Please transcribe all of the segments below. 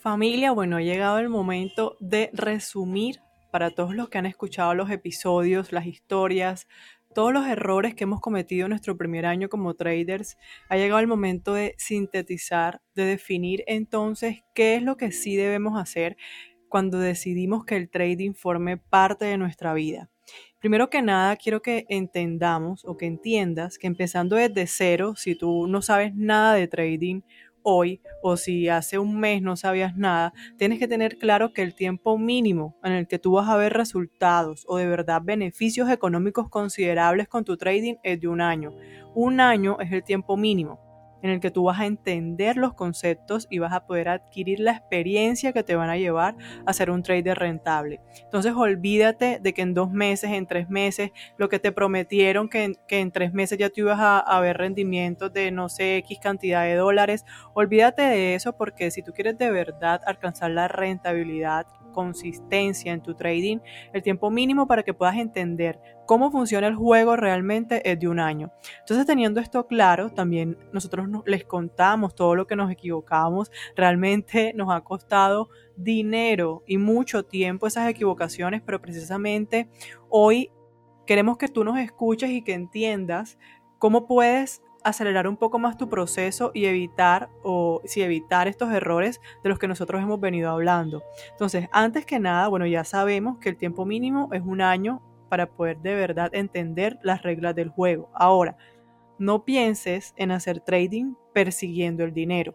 Familia, bueno, ha llegado el momento de resumir para todos los que han escuchado los episodios, las historias, todos los errores que hemos cometido en nuestro primer año como traders. Ha llegado el momento de sintetizar, de definir entonces qué es lo que sí debemos hacer cuando decidimos que el trading forme parte de nuestra vida. Primero que nada, quiero que entendamos o que entiendas que empezando desde cero, si tú no sabes nada de trading hoy o si hace un mes no sabías nada, tienes que tener claro que el tiempo mínimo en el que tú vas a ver resultados o de verdad beneficios económicos considerables con tu trading es de un año. Un año es el tiempo mínimo en el que tú vas a entender los conceptos y vas a poder adquirir la experiencia que te van a llevar a ser un trader rentable. Entonces olvídate de que en dos meses, en tres meses, lo que te prometieron que en, que en tres meses ya tú ibas a, a ver rendimientos de no sé X cantidad de dólares. Olvídate de eso porque si tú quieres de verdad alcanzar la rentabilidad consistencia en tu trading, el tiempo mínimo para que puedas entender cómo funciona el juego realmente es de un año. Entonces, teniendo esto claro, también nosotros les contamos todo lo que nos equivocamos. Realmente nos ha costado dinero y mucho tiempo esas equivocaciones, pero precisamente hoy queremos que tú nos escuches y que entiendas cómo puedes acelerar un poco más tu proceso y evitar o si evitar estos errores de los que nosotros hemos venido hablando. Entonces, antes que nada, bueno, ya sabemos que el tiempo mínimo es un año para poder de verdad entender las reglas del juego. Ahora, no pienses en hacer trading persiguiendo el dinero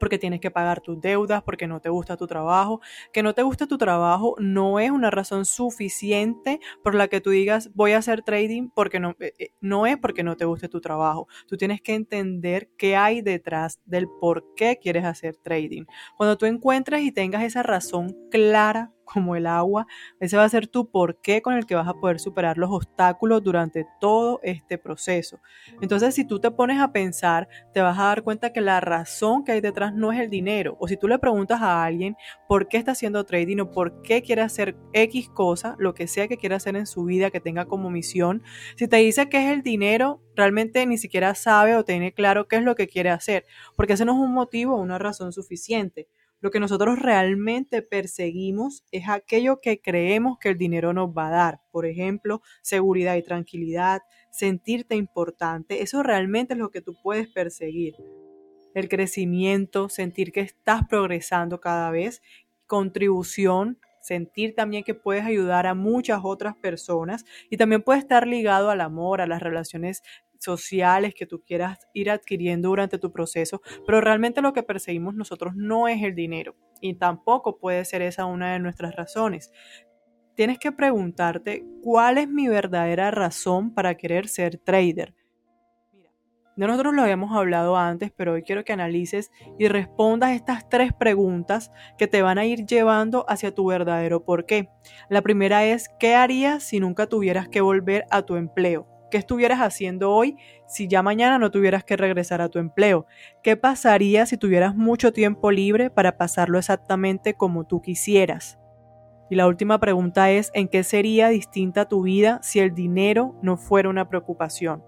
porque tienes que pagar tus deudas, porque no te gusta tu trabajo. Que no te guste tu trabajo no es una razón suficiente por la que tú digas voy a hacer trading porque no, eh, eh, no es porque no te guste tu trabajo. Tú tienes que entender qué hay detrás del por qué quieres hacer trading. Cuando tú encuentres y tengas esa razón clara como el agua. Ese va a ser tu porqué con el que vas a poder superar los obstáculos durante todo este proceso. Entonces, si tú te pones a pensar, te vas a dar cuenta que la razón que hay detrás no es el dinero. O si tú le preguntas a alguien por qué está haciendo trading o por qué quiere hacer X cosa, lo que sea que quiera hacer en su vida, que tenga como misión, si te dice que es el dinero, realmente ni siquiera sabe o tiene claro qué es lo que quiere hacer, porque ese no es un motivo o una razón suficiente. Lo que nosotros realmente perseguimos es aquello que creemos que el dinero nos va a dar. Por ejemplo, seguridad y tranquilidad, sentirte importante. Eso realmente es lo que tú puedes perseguir. El crecimiento, sentir que estás progresando cada vez, contribución, sentir también que puedes ayudar a muchas otras personas y también puede estar ligado al amor, a las relaciones sociales que tú quieras ir adquiriendo durante tu proceso, pero realmente lo que perseguimos nosotros no es el dinero y tampoco puede ser esa una de nuestras razones. Tienes que preguntarte cuál es mi verdadera razón para querer ser trader. De nosotros lo habíamos hablado antes, pero hoy quiero que analices y respondas estas tres preguntas que te van a ir llevando hacia tu verdadero porqué. La primera es, ¿qué harías si nunca tuvieras que volver a tu empleo? ¿Qué estuvieras haciendo hoy si ya mañana no tuvieras que regresar a tu empleo? ¿Qué pasaría si tuvieras mucho tiempo libre para pasarlo exactamente como tú quisieras? Y la última pregunta es, ¿en qué sería distinta tu vida si el dinero no fuera una preocupación?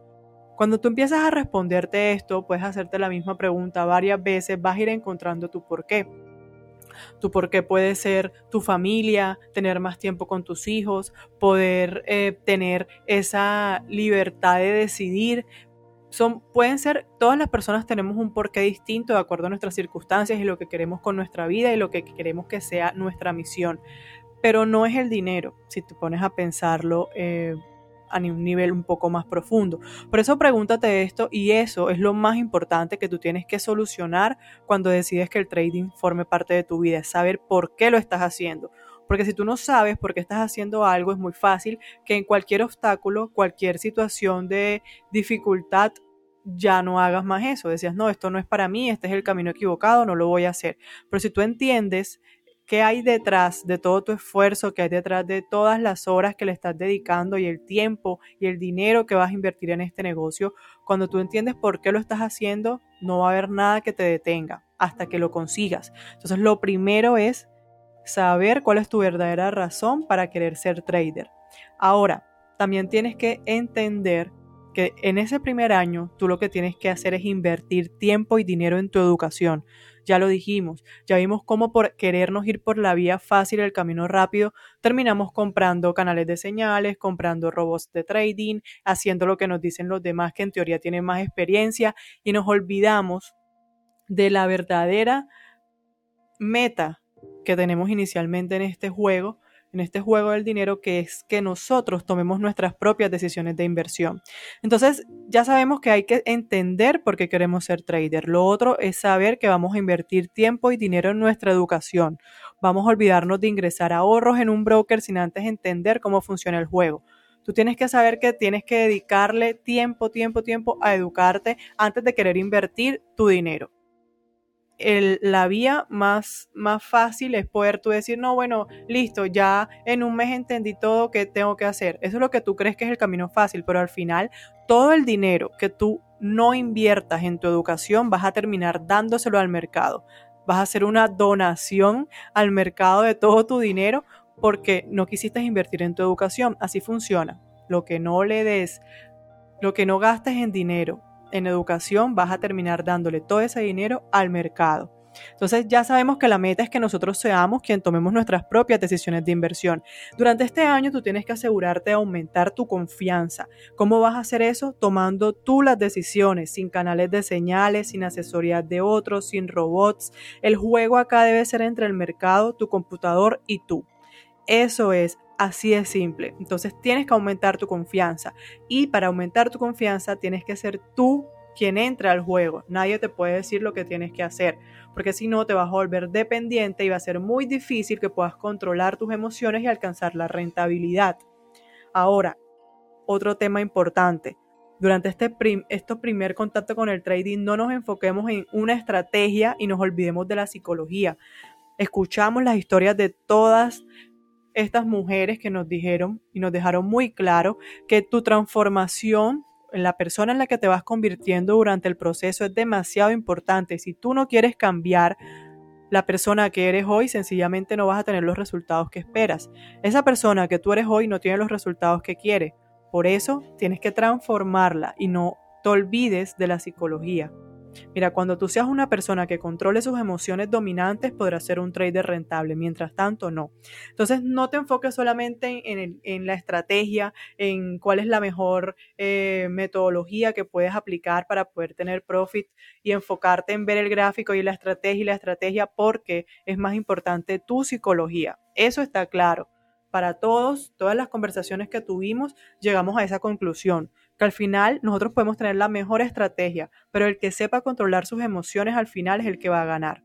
Cuando tú empiezas a responderte esto, puedes hacerte la misma pregunta varias veces, vas a ir encontrando tu por qué. Tu por qué puede ser tu familia, tener más tiempo con tus hijos, poder eh, tener esa libertad de decidir. Son, pueden ser, todas las personas tenemos un porqué distinto de acuerdo a nuestras circunstancias y lo que queremos con nuestra vida y lo que queremos que sea nuestra misión. Pero no es el dinero, si te pones a pensarlo eh, a un nivel un poco más profundo. Por eso pregúntate esto y eso es lo más importante que tú tienes que solucionar cuando decides que el trading forme parte de tu vida, saber por qué lo estás haciendo. Porque si tú no sabes por qué estás haciendo algo, es muy fácil que en cualquier obstáculo, cualquier situación de dificultad, ya no hagas más eso. Decías, no, esto no es para mí, este es el camino equivocado, no lo voy a hacer. Pero si tú entiendes qué hay detrás de todo tu esfuerzo, qué hay detrás de todas las horas que le estás dedicando y el tiempo y el dinero que vas a invertir en este negocio. Cuando tú entiendes por qué lo estás haciendo, no va a haber nada que te detenga hasta que lo consigas. Entonces, lo primero es saber cuál es tu verdadera razón para querer ser trader. Ahora, también tienes que entender que en ese primer año tú lo que tienes que hacer es invertir tiempo y dinero en tu educación. Ya lo dijimos, ya vimos cómo por querernos ir por la vía fácil, el camino rápido, terminamos comprando canales de señales, comprando robots de trading, haciendo lo que nos dicen los demás que en teoría tienen más experiencia y nos olvidamos de la verdadera meta que tenemos inicialmente en este juego, en este juego del dinero, que es que nosotros tomemos nuestras propias decisiones de inversión. Entonces, ya sabemos que hay que entender por qué queremos ser trader. Lo otro es saber que vamos a invertir tiempo y dinero en nuestra educación. Vamos a olvidarnos de ingresar ahorros en un broker sin antes entender cómo funciona el juego. Tú tienes que saber que tienes que dedicarle tiempo, tiempo, tiempo a educarte antes de querer invertir tu dinero la vía más, más fácil es poder tú decir, no, bueno, listo, ya en un mes entendí todo que tengo que hacer. Eso es lo que tú crees que es el camino fácil, pero al final todo el dinero que tú no inviertas en tu educación vas a terminar dándoselo al mercado. Vas a hacer una donación al mercado de todo tu dinero porque no quisiste invertir en tu educación. Así funciona. Lo que no le des, lo que no gastes en dinero en educación, vas a terminar dándole todo ese dinero al mercado. Entonces ya sabemos que la meta es que nosotros seamos quien tomemos nuestras propias decisiones de inversión. Durante este año tú tienes que asegurarte de aumentar tu confianza. ¿Cómo vas a hacer eso? Tomando tú las decisiones, sin canales de señales, sin asesoría de otros, sin robots. El juego acá debe ser entre el mercado, tu computador y tú. Eso es, así de simple. Entonces tienes que aumentar tu confianza y para aumentar tu confianza tienes que ser tú quien entra al juego. Nadie te puede decir lo que tienes que hacer, porque si no te vas a volver dependiente y va a ser muy difícil que puedas controlar tus emociones y alcanzar la rentabilidad. Ahora, otro tema importante. Durante este, este primer contacto con el trading no nos enfoquemos en una estrategia y nos olvidemos de la psicología. Escuchamos las historias de todas estas mujeres que nos dijeron y nos dejaron muy claro que tu transformación en la persona en la que te vas convirtiendo durante el proceso es demasiado importante. Si tú no quieres cambiar la persona que eres hoy, sencillamente no vas a tener los resultados que esperas. Esa persona que tú eres hoy no tiene los resultados que quiere. Por eso tienes que transformarla y no te olvides de la psicología. Mira, cuando tú seas una persona que controle sus emociones dominantes, podrás ser un trader rentable, mientras tanto no. Entonces, no te enfoques solamente en, la estrategia, en cuál es la mejor eh, metodología que puedes aplicar para poder tener profit y enfocarte en ver el gráfico y la estrategia y la estrategia porque es más importante tu psicología. Eso está claro. Para todos, todas las conversaciones que tuvimos, llegamos a esa conclusión al final nosotros podemos tener la mejor estrategia, pero el que sepa controlar sus emociones al final es el que va a ganar.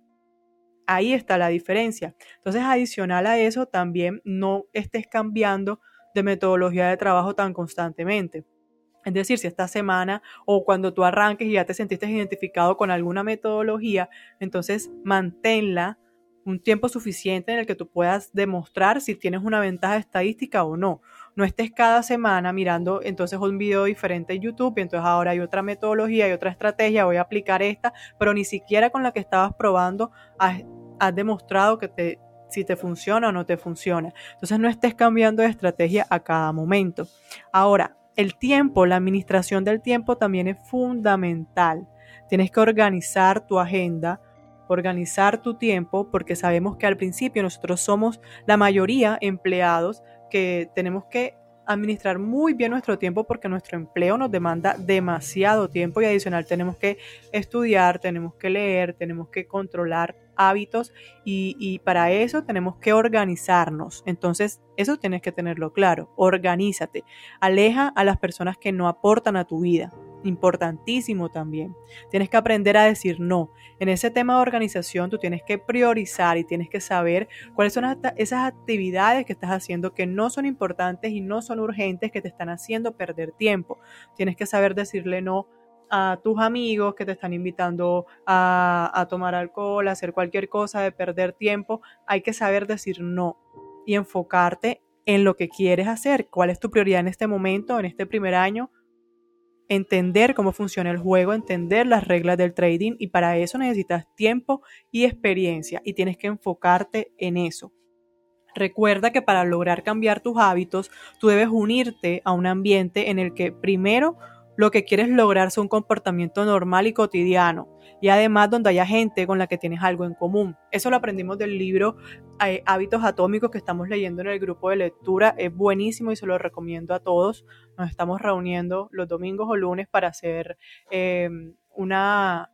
Ahí está la diferencia. Entonces, adicional a eso, también no estés cambiando de metodología de trabajo tan constantemente. Es decir, si esta semana o cuando tú arranques y ya te sentiste identificado con alguna metodología, entonces manténla un tiempo suficiente en el que tú puedas demostrar si tienes una ventaja estadística o no. No estés cada semana mirando entonces un video diferente en YouTube y entonces ahora hay otra metodología y otra estrategia, voy a aplicar esta, pero ni siquiera con la que estabas probando has, has demostrado que te, si te funciona o no te funciona. Entonces no estés cambiando de estrategia a cada momento. Ahora, el tiempo, la administración del tiempo también es fundamental. Tienes que organizar tu agenda, organizar tu tiempo, porque sabemos que al principio nosotros somos la mayoría empleados que tenemos que administrar muy bien nuestro tiempo porque nuestro empleo nos demanda demasiado tiempo y adicional tenemos que estudiar, tenemos que leer, tenemos que controlar hábitos y, y, para eso tenemos que organizarnos. Entonces, eso tienes que tenerlo claro. Organízate. Aleja a las personas que no aportan a tu vida importantísimo también. Tienes que aprender a decir no. En ese tema de organización tú tienes que priorizar y tienes que saber cuáles son esas actividades que estás haciendo que no son importantes y no son urgentes, que te están haciendo perder tiempo. Tienes que saber decirle no a tus amigos que te están invitando a, a tomar alcohol, a hacer cualquier cosa de perder tiempo. Hay que saber decir no y enfocarte en lo que quieres hacer, cuál es tu prioridad en este momento, en este primer año, entender cómo funciona el juego, entender las reglas del trading y para eso necesitas tiempo y experiencia y tienes que enfocarte en eso. Recuerda que para lograr cambiar tus hábitos, tú debes unirte a un ambiente en el que primero lo que quieres lograr es un comportamiento normal y cotidiano y además donde haya gente con la que tienes algo en común. Eso lo aprendimos del libro Hábitos Atómicos que estamos leyendo en el grupo de lectura. Es buenísimo y se lo recomiendo a todos. Nos estamos reuniendo los domingos o lunes para hacer eh, una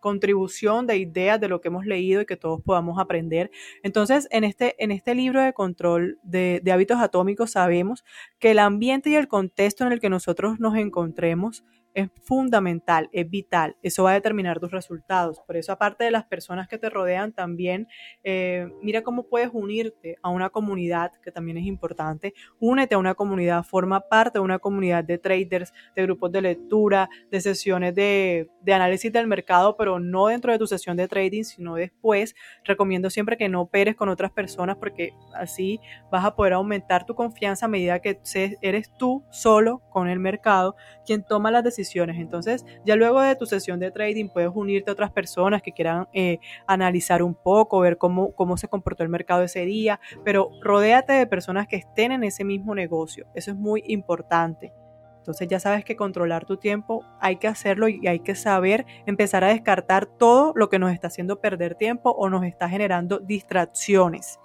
contribución de ideas de lo que hemos leído y que todos podamos aprender. Entonces, en este, en este libro de control de, de hábitos atómicos sabemos que el ambiente y el contexto en el que nosotros nos encontremos es fundamental, es vital. Eso va a determinar tus resultados. Por eso, aparte de las personas que te rodean, también eh, mira cómo puedes unirte a una comunidad, que también es importante. Únete a una comunidad, forma parte de una comunidad de traders, de grupos de lectura, de sesiones de, de análisis del mercado, pero no dentro de tu sesión de trading, sino después. Recomiendo siempre que no operes con otras personas porque así vas a poder aumentar tu confianza a medida que eres tú solo con el mercado quien toma las decisiones entonces, ya luego de tu sesión de trading puedes unirte a otras personas que quieran eh, analizar un poco, ver cómo, cómo se comportó el mercado ese día, pero rodéate de personas que estén en ese mismo negocio. Eso es muy importante. Entonces ya sabes que controlar tu tiempo hay que hacerlo y hay que saber empezar a descartar todo lo que nos está haciendo perder tiempo o nos está generando distracciones.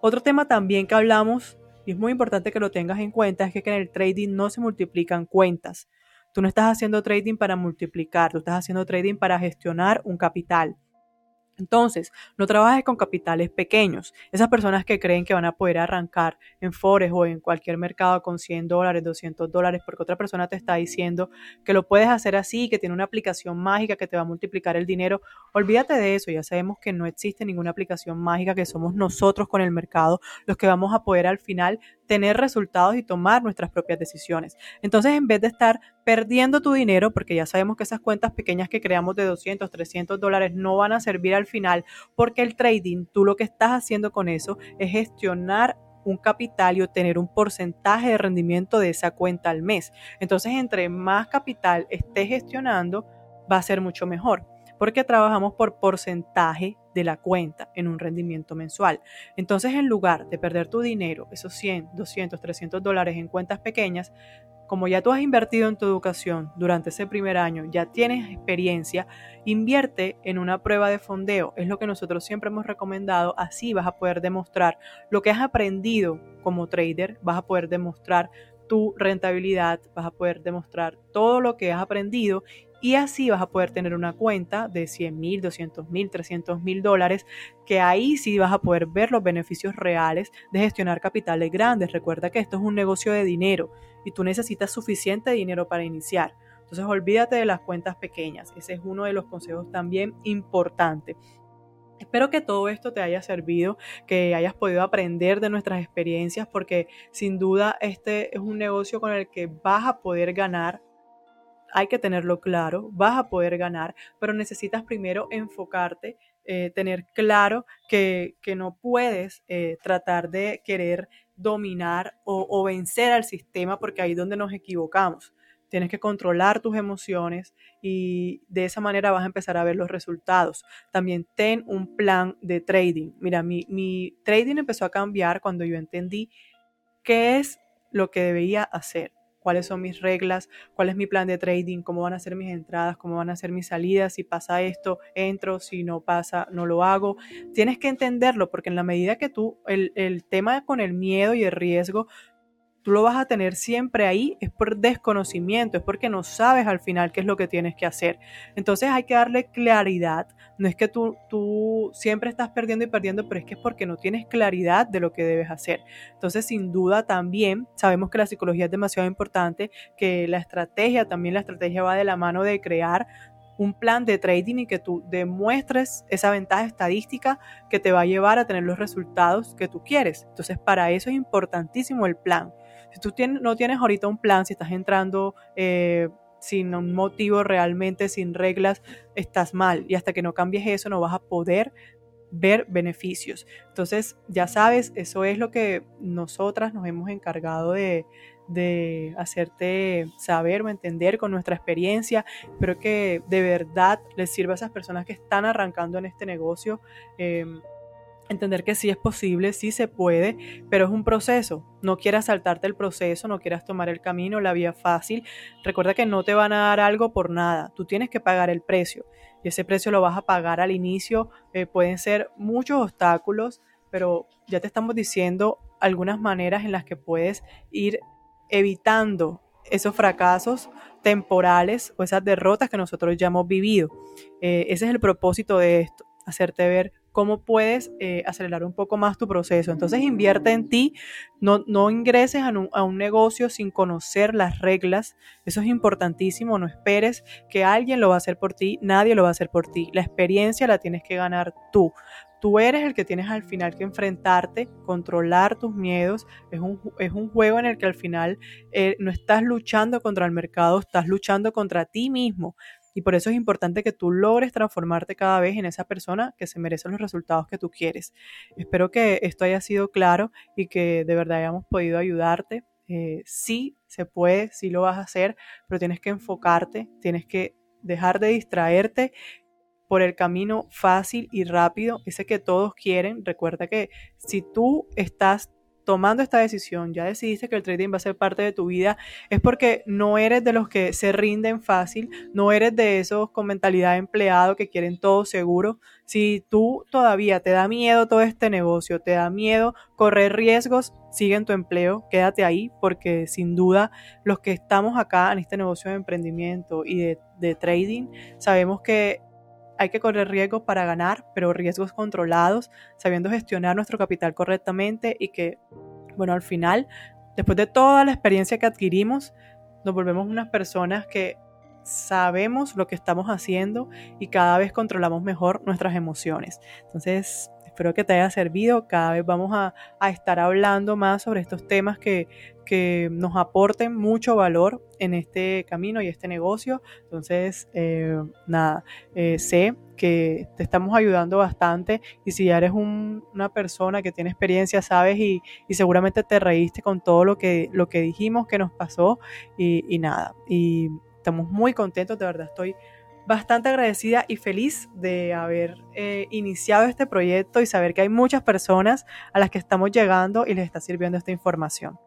Otro tema también que hablamos y es muy importante que lo tengas en cuenta es que en el trading no se multiplican cuentas. Tú no estás haciendo trading para multiplicar, tú estás haciendo trading para gestionar un capital. Entonces, no trabajes con capitales pequeños. Esas personas que creen que van a poder arrancar en Forex o en cualquier mercado con 100 dólares, 200 dólares, porque otra persona te está diciendo que lo puedes hacer así, que tiene una aplicación mágica que te va a multiplicar el dinero. Olvídate de eso. Ya sabemos que no existe ninguna aplicación mágica, que somos nosotros con el mercado los que vamos a poder al final tener resultados y tomar nuestras propias decisiones. Entonces, en vez de estar perdiendo tu dinero, porque ya sabemos que esas cuentas pequeñas que creamos de 200, 300 dólares no van a servir al final, porque el trading, tú lo que estás haciendo con eso es gestionar un capital y obtener un porcentaje de rendimiento de esa cuenta al mes. Entonces, entre más capital estés gestionando, va a ser mucho mejor porque trabajamos por porcentaje de la cuenta en un rendimiento mensual. Entonces, en lugar de perder tu dinero, esos 100, 200, 300 dólares en cuentas pequeñas, como ya tú has invertido en tu educación durante ese primer año, ya tienes experiencia, invierte en una prueba de fondeo. Es lo que nosotros siempre hemos recomendado. Así vas a poder demostrar lo que has aprendido como trader, vas a poder demostrar tu rentabilidad, vas a poder demostrar todo lo que has aprendido y así vas a poder tener una cuenta de 100 mil, 200 mil, 300 mil dólares, que ahí sí vas a poder ver los beneficios reales de gestionar capitales grandes. Recuerda que esto es un negocio de dinero y tú necesitas suficiente dinero para iniciar. Entonces olvídate de las cuentas pequeñas. Ese es uno de los consejos también importantes. Espero que todo esto te haya servido, que hayas podido aprender de nuestras experiencias, porque sin duda este es un negocio con el que vas a poder ganar hay que tenerlo claro, vas a poder ganar, pero necesitas primero enfocarte, eh, tener claro que, no puedes eh, tratar de querer dominar o, o vencer al sistema porque ahí es donde nos equivocamos. Tienes que controlar tus emociones y de esa manera vas a empezar a ver los resultados. También ten un plan de trading. Mira, mi, mi trading empezó a cambiar cuando yo entendí qué es lo que debía hacer cuáles son mis reglas, cuál es mi plan de trading, cómo van a ser mis entradas, cómo van a ser mis salidas, si pasa esto, entro, si no pasa, no lo hago. Tienes que entenderlo porque en la medida que tú, el, el tema con el miedo y el riesgo, tú lo vas a tener siempre ahí, es por desconocimiento, es porque no sabes al final qué es lo que tienes que hacer. Entonces hay que darle claridad. No es que tú, tú siempre estás perdiendo y perdiendo, pero es que es porque no tienes claridad de lo que debes hacer. Entonces, sin duda también sabemos que la psicología es demasiado importante, que la estrategia, también la estrategia va de la mano de crear un plan de trading y que tú demuestres esa ventaja estadística que te va a llevar a tener los resultados que tú quieres. Entonces, para eso es importantísimo el plan. Si tú no tienes ahorita un plan, si estás entrando eh, sin un motivo realmente, sin reglas, estás mal. Y hasta que no cambies eso, no vas a poder ver beneficios. Entonces, ya sabes, eso es lo que nosotras nos hemos encargado de, hacerte saber o entender con nuestra experiencia. Espero que de verdad les sirva a esas personas que están arrancando en este negocio. Em, entender que sí es posible, sí se puede, pero es un proceso. No quieras saltarte el proceso, no quieras tomar el camino, la vía fácil. Recuerda que no te van a dar algo por nada, tú tienes que pagar el precio y ese precio lo vas a pagar al inicio. Eh, pueden ser muchos obstáculos, pero ya te estamos diciendo algunas maneras en las que puedes ir evitando esos fracasos temporales o esas derrotas que nosotros ya hemos vivido. Eh, ese es el propósito de esto, hacerte ver cómo puedes eh, acelerar un poco más tu proceso. Entonces invierte en ti, no, no ingreses a un, a un, negocio sin conocer las reglas, eso es importantísimo, no esperes que alguien lo va a hacer por ti, nadie lo va a hacer por ti, la experiencia la tienes que ganar tú. Tú eres el que tienes al final que enfrentarte, controlar tus miedos. Es un, es un juego en el que al final eh, no estás luchando contra el mercado, estás luchando contra ti mismo. Y por eso es importante que tú logres transformarte cada vez en esa persona que se merece los resultados que tú quieres. Espero que esto haya sido claro y que de verdad hayamos podido ayudarte. Eh, sí se puede, sí lo vas a hacer, pero tienes que enfocarte, tienes que dejar de distraerte por el camino fácil y rápido, ese que todos quieren. Recuerda que si tú estás tomando esta decisión, ya decidiste que el trading va a ser parte de tu vida, es porque no eres de los que se rinden fácil, no eres de esos con mentalidad de empleado que quieren todo seguro. Si tú todavía te da miedo todo este negocio, te da miedo correr riesgos, sigue en tu empleo, quédate ahí, porque sin duda los que estamos acá en este negocio de emprendimiento y de, de trading, sabemos que hay que correr riesgos para ganar, pero riesgos controlados, sabiendo gestionar nuestro capital correctamente y que, bueno, al final, después de toda la experiencia que adquirimos, nos volvemos unas personas que sabemos lo que estamos haciendo y cada vez controlamos mejor nuestras emociones. Entonces, espero que te haya servido. Cada vez vamos a, estar hablando más sobre estos temas que, que, nos aporten mucho valor en este camino y este negocio. Entonces, eh, nada, eh, sé que te estamos ayudando bastante y si ya eres una persona que tiene experiencia, sabes y, seguramente te reíste con todo lo que, lo que dijimos que nos pasó y, y nada. Y estamos muy contentos, de verdad estoy bastante agradecida y feliz de haber eh, iniciado este proyecto y saber que hay muchas personas a las que estamos llegando y les está sirviendo esta información.